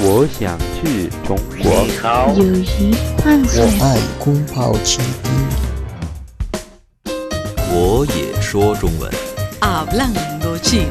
我想去中国。你好，友谊万岁！我爱空炮骑兵。我也说中文。Hablando chino.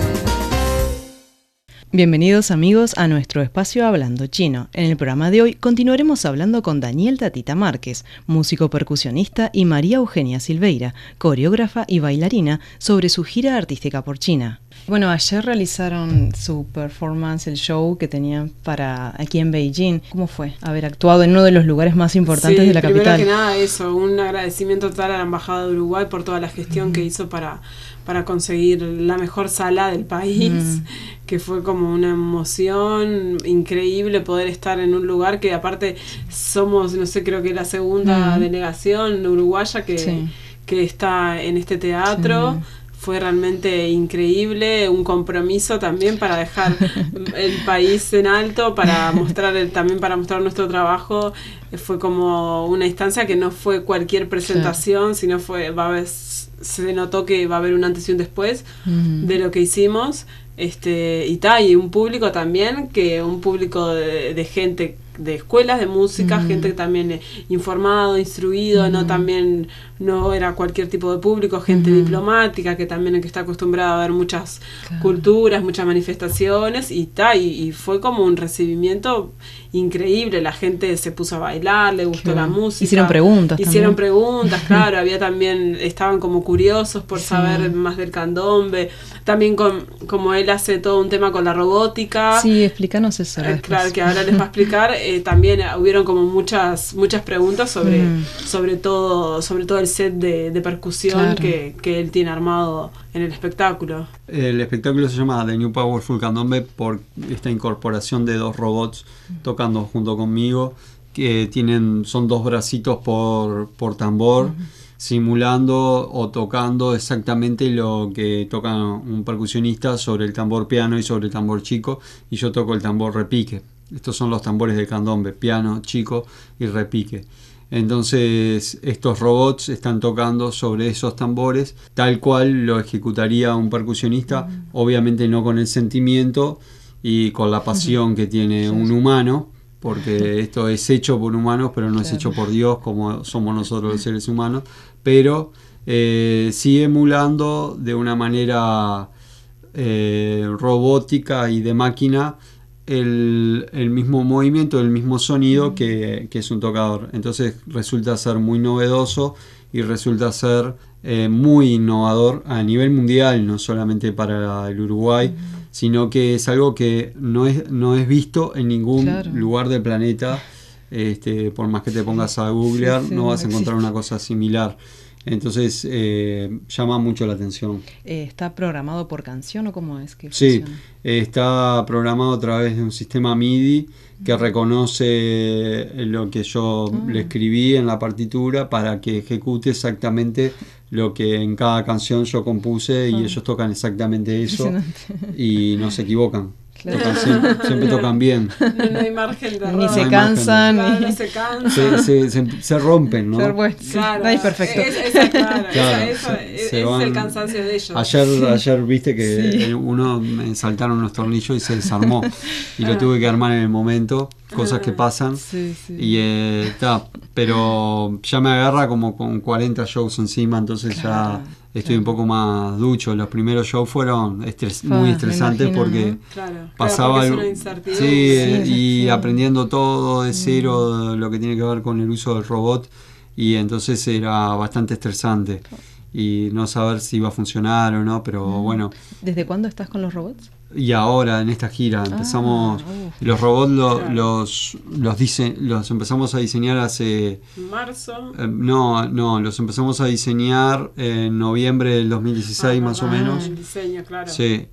Bienvenidos amigos a nuestro espacio Hablando Chino. En el programa de hoy continuaremos hablando con Daniel Tatita Márquez, músico percusionista, y María Eugenia Silveira, coreógrafa y bailarina, sobre su gira artística por China. Bueno, ayer realizaron su performance, el show que tenían para aquí en Beijing. ¿Cómo fue haber actuado en uno de los lugares más importantes de la capital? Primero que nada, eso, un agradecimiento total a la Embajada de Uruguay por toda la gestión que hizo para para conseguir la mejor sala del país, mm. que fue como una emoción increíble poder estar en un lugar que aparte somos, no sé, creo que la segunda mm. delegación uruguaya que, que está en este teatro. Fue realmente increíble, un compromiso también para dejar el país en alto, para mostrar el, también para mostrar nuestro trabajo. Fue como una instancia que no fue cualquier presentación, sino fue va a se notó que va a haber un antes y un después de lo que hicimos. Este, y tal, y un público también, que un público de, de gente de escuelas de música, gente también informado, instruido, no también no era cualquier tipo de público, gente diplomática que también que está acostumbrada a ver muchas culturas, muchas manifestaciones y tal, y, fue como un recibimiento increíble, la gente se puso a bailar, le gustó la música. Hicieron preguntas. Hicieron preguntas, claro, había también, estaban como curiosos por saber más del candombe, también con, como él hace todo un tema con la robótica. Sí, explícanos eso. Eh, claro, que ahora les va a explicar. Eh, también hubieron como muchas muchas preguntas sobre, mm. sobre todo sobre todo el set de, percusión que, él tiene armado en el espectáculo. El espectáculo se llama The New Powerful Candombe por esta incorporación de dos robots tocando junto conmigo que tienen son dos bracitos por, por tambor. simulando o tocando exactamente lo que toca un percusionista sobre el tambor piano y sobre el tambor chico y yo toco el tambor repique. Estos son los tambores de candombe, piano, chico y repique. Entonces estos robots están tocando sobre esos tambores tal cual lo ejecutaría un percusionista, obviamente no con el sentimiento y con la pasión que tiene un humano, porque esto es hecho por humanos, pero no es hecho por Dios como somos nosotros los seres humanos, pero eh, sí emulando de una manera eh, robótica y de máquina el, mismo movimiento, el mismo sonido que, es un tocador. Entonces resulta ser muy novedoso y resulta ser eh, muy innovador a nivel mundial, no solamente para el Uruguay, sino que es algo que no es, no es visto en ningún lugar del planeta. Este, por más que te pongas a googlear, no vas a encontrar una cosa similar. Entonces eh, llama mucho la atención. Eh, ¿Está programado por canción o cómo es que Sí, está programado a través de un sistema MIDI que reconoce lo que yo ah. le escribí en la partitura para que ejecute exactamente lo que en cada canción yo compuse y ah. ellos tocan exactamente eso y no se equivocan siempre, tocan bien. No, hay margen de Ni se cansan. ni se cansan. Se, rompen, ¿no? Claro, no perfecto. Es, claro, es, el cansancio de ellos. Ayer, ayer viste que uno me saltaron unos tornillos y se desarmó. Y lo ah. tuve que armar en el momento. Cosas que ah, pasan. Y está. Eh, pero ya me agarra como con 40 shows encima, entonces ya estoy un poco más ducho. Los primeros shows fueron muy estresantes porque pasaba sí, y aprendiendo todo de cero lo que tiene que ver con el uso del robot y entonces era bastante estresante y no saber si iba a funcionar o no, pero bueno. ¿Desde cuándo estás con los robots? Y ahora en esta gira empezamos ah, los robots los los dice, los empezamos a diseñar hace marzo eh, no no los empezamos a diseñar en noviembre del 2016 ah, más o menos. el diseño claro. Sí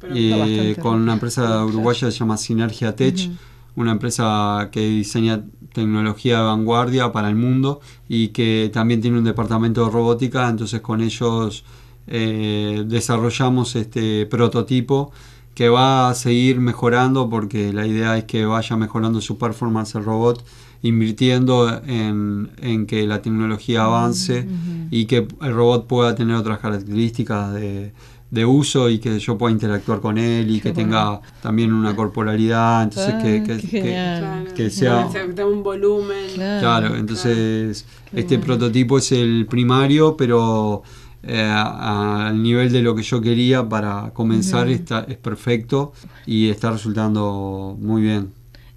con una empresa uruguaya que se llama Sinergia Tech una empresa que diseña tecnología de vanguardia para el mundo y que también tiene un departamento de robótica. Entonces con ellos eh, desarrollamos este prototipo que va a seguir mejorando porque la idea es que vaya mejorando su performance el robot, invirtiendo en, que la tecnología avance y que el robot pueda tener otras características de, de uso y que yo pueda interactuar con él y que tenga también una corporalidad, entonces Ah, que, que- qué que-. Claro, que sea- tenga un volumen. Claro. Claro, entonces Qué este bueno. prototipo es el primario, pero eh, al nivel de lo que yo quería para comenzar está, es perfecto y está resultando muy bien.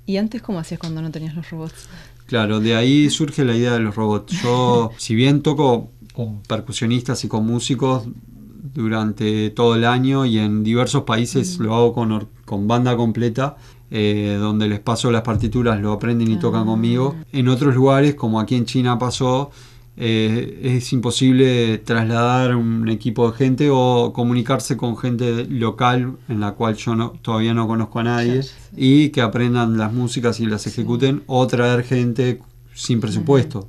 ¿Y antes cómo hacías cuando no tenías los robots? Claro, de ahí surge la idea de los robots. Yo, si bien toco con percusionistas y con músicos durante todo el año y en diversos países lo hago con, con banda completa, eh, donde les paso las partituras, lo aprenden y tocan conmigo. En otros lugares, como aquí en China pasó, eh, es imposible trasladar un equipo de gente o comunicarse con gente local en la cual yo no, todavía no conozco a nadie sí. y que aprendan las músicas y las ejecuten o traer gente sin presupuesto.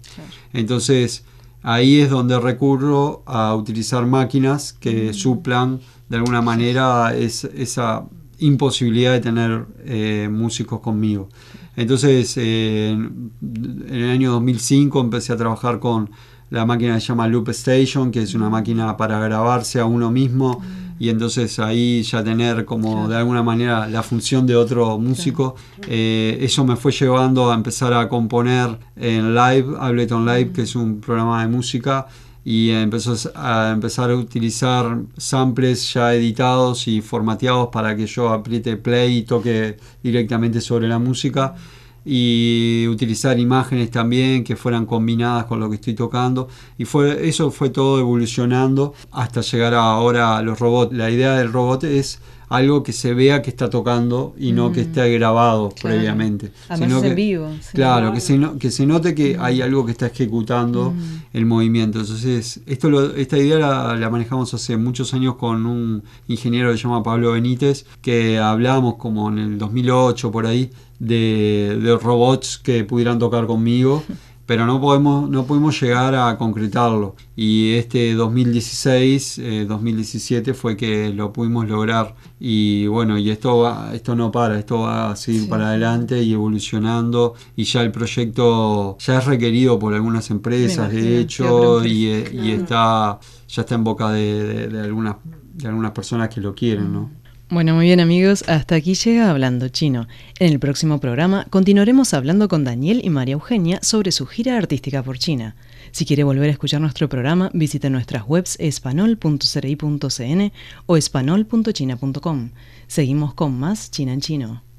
Entonces ahí es donde recurro a utilizar máquinas que suplan de alguna manera es- esa imposibilidad de tener eh, músicos conmigo. Entonces eh, en el año 2005 empecé a trabajar con la máquina que se llama Loop Station, que es una máquina para grabarse a uno mismo y entonces ahí ya tener como de alguna manera la función de otro músico. Eh, eso me fue llevando a empezar a componer en Live, Ableton Live, que es un programa de música, y empezó a empezar a utilizar samples ya editados y formateados para que yo apriete play y toque directamente sobre la música. Y utilizar imágenes también que fueran combinadas con lo que estoy tocando. Y fue eso fue todo evolucionando hasta llegar ahora a los robots. La idea del robot es algo que se vea que está tocando y no que esté grabado Claro. previamente sino es en que- vivo. Claro, que se, no- que se note que hay algo que está ejecutando el movimiento. Entonces, esto lo- esta idea la, la manejamos hace muchos años con un ingeniero que se llama Pablo Benítez, que hablábamos como en el 2008 por ahí de, de robots que pudieran tocar conmigo. Pero no podemos, no pudimos llegar a concretarlo. Y este 2016, eh, 2017 fue que lo pudimos lograr. Y bueno, y esto va, esto no para, esto va a seguir Sí, para adelante y evolucionando. Y ya el proyecto ya es requerido por algunas empresas, de hecho, y, y está, ya está en boca de, de- de algunas, de algunas personas que lo quieren, ¿no? Bueno, muy bien amigos, hasta aquí llega Hablando Chino. En el próximo programa continuaremos hablando con Daniel y María Eugenia sobre su gira artística por China. Si quiere volver a escuchar nuestro programa, visite nuestras webs espanol.cri.cn o espanol.china.com. Seguimos con más China en Chino.